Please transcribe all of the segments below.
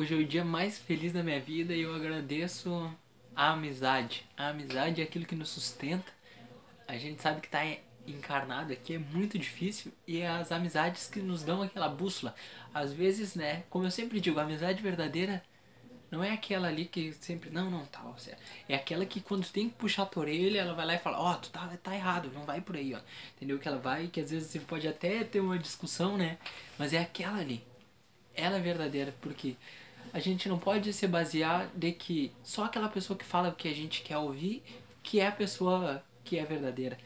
Hoje é o dia mais feliz da minha vida e eu agradeço a amizade. A amizade é aquilo que nos sustenta. A gente sabe que tá encarnado aqui é muito difícil e é as amizades que nos dão aquela bússola. Às vezes, né, como eu sempre digo, a amizade verdadeira não é aquela ali que sempre, não, não, tá, é aquela que quando tem que puxar a orelha, ela vai lá e fala, ó, oh, tu tá, tá errado, não vai por aí, ó. Entendeu? Que ela vai, que às vezes você pode até ter uma discussão, né? Mas é aquela ali. Ela é verdadeira, porque a gente não pode se basear de que só aquela pessoa que fala o que a gente quer ouvir, que é a pessoa que é verdadeira.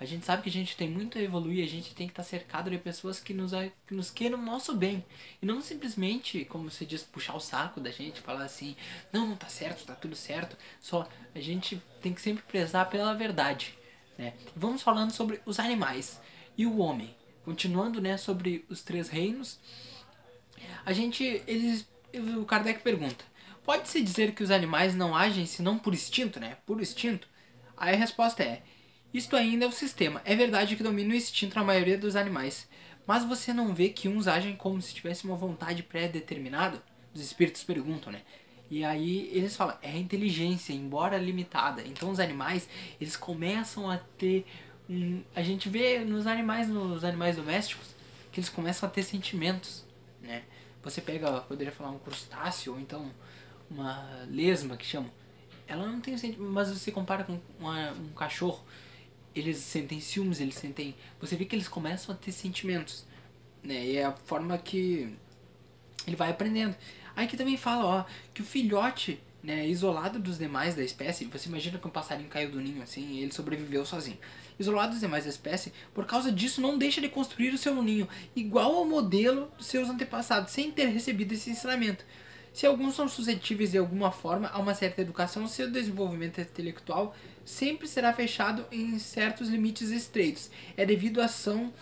A gente sabe que a gente tem muito a evoluir, a gente tem que estar cercado de pessoas que nos, que nos queiram o nosso bem. E não simplesmente, como você diz, puxar o saco da gente, falar assim, não, não tá certo, tá tudo certo. Só a gente tem que sempre prezar pela verdade. Né? Vamos falando sobre os animais e o homem. Continuando né, sobre os três reinos, a gente, eles, o Kardec pergunta, pode-se dizer que os animais não agem senão por instinto, né? Por instinto? Aí a resposta é, isto ainda é o sistema. É verdade que domina o instinto na maioria dos animais. Mas você não vê que uns agem como se tivesse uma vontade pré-determinada? Os espíritos perguntam, né? E aí eles falam, é inteligência, embora limitada. Então os animais, eles começam a ter um, a gente vê nos animais, nos animais domésticos, que eles começam a ter sentimentos, né? Você pega, poderia falar um crustáceo ou então uma lesma que chama. Ela não tem sentimento, mas você compara com uma, um cachorro eles sentem ciúmes, eles sentem. Você vê que eles começam a ter sentimentos. Né? E é a forma que ele vai aprendendo. Aí que também fala, ó, que o filhote, né, isolado dos demais da espécie, você imagina que um passarinho caiu do ninho assim e ele sobreviveu sozinho. Isolado dos demais da espécie, por causa disso não deixa de construir o seu ninho, igual ao modelo dos seus antepassados, sem ter recebido esse ensinamento. Se alguns são suscetíveis de alguma forma a uma certa educação, seu desenvolvimento intelectual sempre será fechado em certos limites estreitos. É devido à ação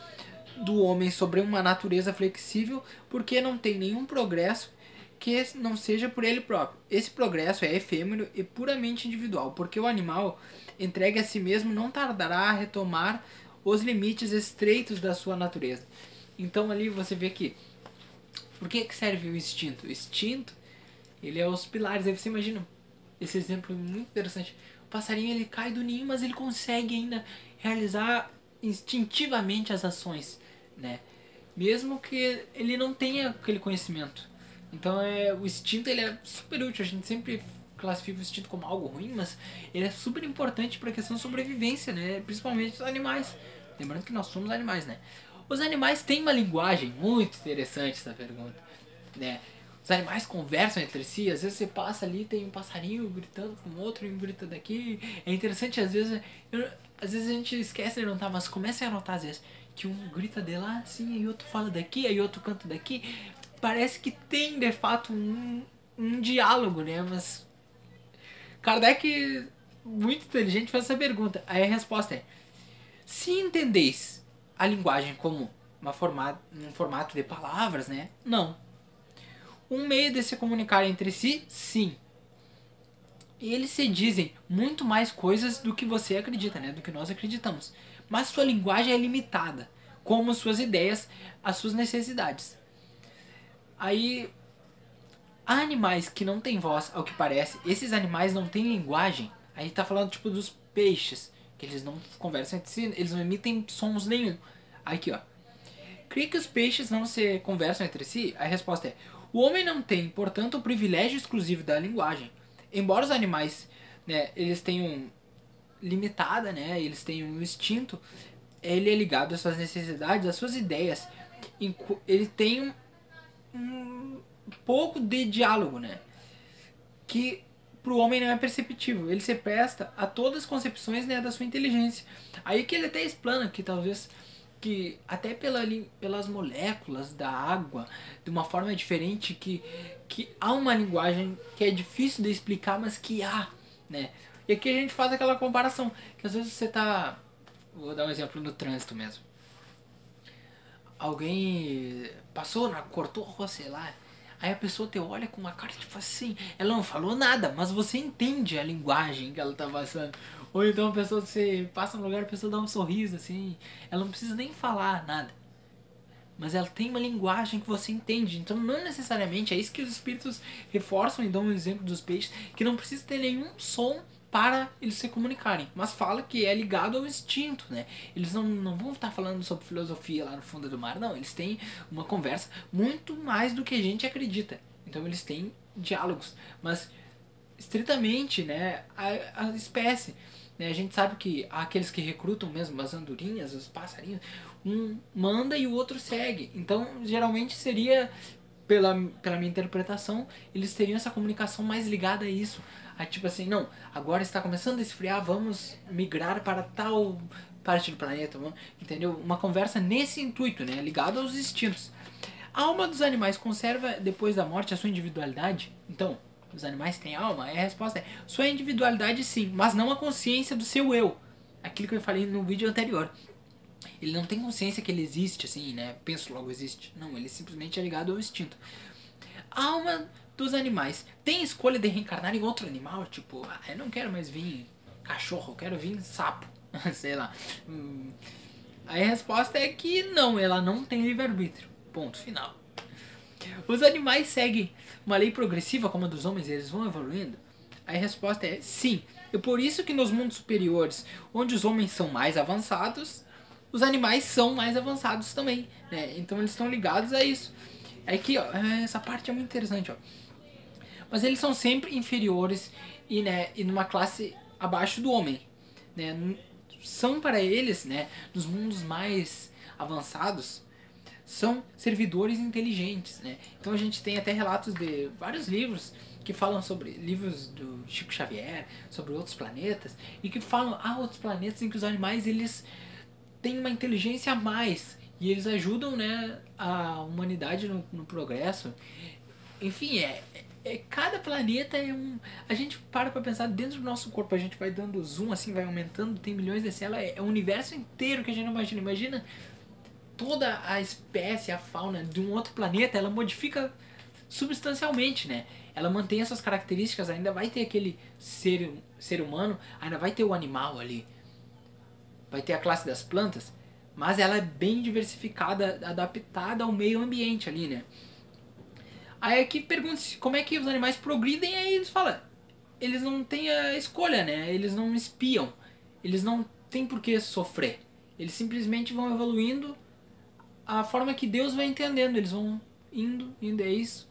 do homem sobre uma natureza flexível, porque não tem nenhum progresso que não seja por ele próprio. Esse progresso é efêmero e puramente individual, porque o animal entregue a si mesmo não tardará a retomar os limites estreitos da sua natureza. Então ali você vê que por que, que serve o instinto? O instinto, ele é os pilares. Aí você imagina esse exemplo muito interessante. O passarinho ele cai do ninho, mas ele consegue ainda realizar instintivamente as ações, né? Mesmo que ele não tenha aquele conhecimento. Então é o instinto ele é super útil. A gente sempre classifica o instinto como algo ruim, mas ele é super importante para a questão de sobrevivência, né? Principalmente os animais. Lembrando que nós somos animais, né? Os animais têm uma linguagem muito interessante essa pergunta, né? Os animais conversam entre si, às vezes você passa ali tem um passarinho gritando com outro e um grita daqui. É interessante, às vezes, eu, às vezes a gente esquece de notar, mas começa a notar às vezes que um grita de lá assim, e outro fala daqui, aí outro canta daqui. Parece que tem de fato um, um diálogo, né? Mas Kardec, muito inteligente, faz essa pergunta. Aí a resposta é: se entendeis a linguagem como uma formato, um formato de palavras, né? Não um meio de se comunicar entre si, sim. Eles se dizem muito mais coisas do que você acredita, né? Do que nós acreditamos. Mas sua linguagem é limitada, como suas ideias, as suas necessidades. Aí, há animais que não têm voz, ao que parece. Esses animais não têm linguagem. Aí tá falando tipo dos peixes, que eles não conversam entre si, eles não emitem sons nenhum. Aqui, ó. Creio que os peixes não se conversam entre si? A resposta é: o homem não tem, portanto, o privilégio exclusivo da linguagem. Embora os animais, né, eles tenham limitada, né, eles tenham um instinto, ele é ligado às suas necessidades, às suas ideias. Ele tem um, pouco de diálogo, né, que para o homem não é perceptível. Ele se presta a todas as concepções né, da sua inteligência. Aí que ele até explana que talvez que até pela, pelas moléculas da água, de uma forma diferente, que, que há uma linguagem que é difícil de explicar, mas que há, né? E aqui a gente faz aquela comparação, que às vezes você tá, vou dar um exemplo no trânsito mesmo. Alguém passou, cortou a rua, sei lá, Aí a pessoa te olha com uma cara tipo assim, ela não falou nada, mas você entende a linguagem que ela tá passando. Ou então a pessoa, você passa no lugar, a pessoa dá um sorriso assim, ela não precisa nem falar nada. mas ela tem uma linguagem que você entende. Então, não necessariamente é isso que os espíritos reforçam e dão um exemplo dos peixes, que não precisa ter nenhum som para eles se comunicarem, mas fala que é ligado ao instinto, né? Eles não, não vão estar falando sobre filosofia lá no fundo do mar, não. Eles têm uma conversa muito mais do que a gente acredita. Então, eles têm diálogos, mas estritamente, né, a, a espécie. Né? A gente sabe que aqueles que recrutam mesmo, as andorinhas, os passarinhos, um manda e o outro segue. Então, geralmente seria, pela, pela minha interpretação, eles teriam essa comunicação mais ligada a isso. A tipo assim, não, agora está começando a esfriar, vamos migrar para tal parte do planeta, entendeu? Uma conversa nesse intuito, né? Ligado aos instintos. A alma dos animais conserva, depois da morte, a sua individualidade? Então, os animais têm alma? E a resposta é: sua individualidade sim, mas não a consciência do seu eu. Aquilo que eu falei no vídeo anterior. Ele não tem consciência que ele existe, assim, né? Penso logo existe. Não, ele simplesmente é ligado ao instinto. A alma dos animais tem escolha de reencarnar em outro animal? Tipo, ah, eu não quero mais vir cachorro, eu quero vir sapo. Sei lá. Hum. Aí a resposta é que não, ela não tem livre-arbítrio. Ponto final. Os animais seguem uma lei progressiva como a dos homens, eles vão evoluindo? Aí a resposta é sim. E por isso que nos mundos superiores, onde os homens são mais avançados, os animais são mais avançados também. Né? Então eles estão ligados a isso. É que ó, essa parte é muito interessante. Ó. Mas eles são sempre inferiores e, né, e numa classe abaixo do homem. Né? São para eles, né, nos mundos mais avançados, são servidores inteligentes, né? Então a gente tem até relatos de vários livros que falam sobre livros do Chico Xavier, sobre outros planetas e que falam ah outros planetas em que os animais eles têm uma inteligência a mais e eles ajudam, né, a humanidade no, no progresso. Enfim, é, é, cada planeta é um. A gente para pra pensar dentro do nosso corpo, a gente vai dando zoom assim, vai aumentando, tem milhões de células, é, é o universo inteiro que a gente não imagina. Imagina toda a espécie, a fauna de um outro planeta, ela modifica substancialmente, né? Ela mantém essas características, ainda vai ter aquele ser, ser humano, ainda vai ter o animal ali. Vai ter a classe das plantas, mas ela é bem diversificada, adaptada ao meio ambiente ali, né? Aí aqui pergunta como é que os animais progridem, aí eles falam, eles não têm a escolha, né? Eles não espiam, eles não têm por que sofrer. Eles simplesmente vão evoluindo a forma que Deus vai entendendo. Eles vão indo, indo, é isso.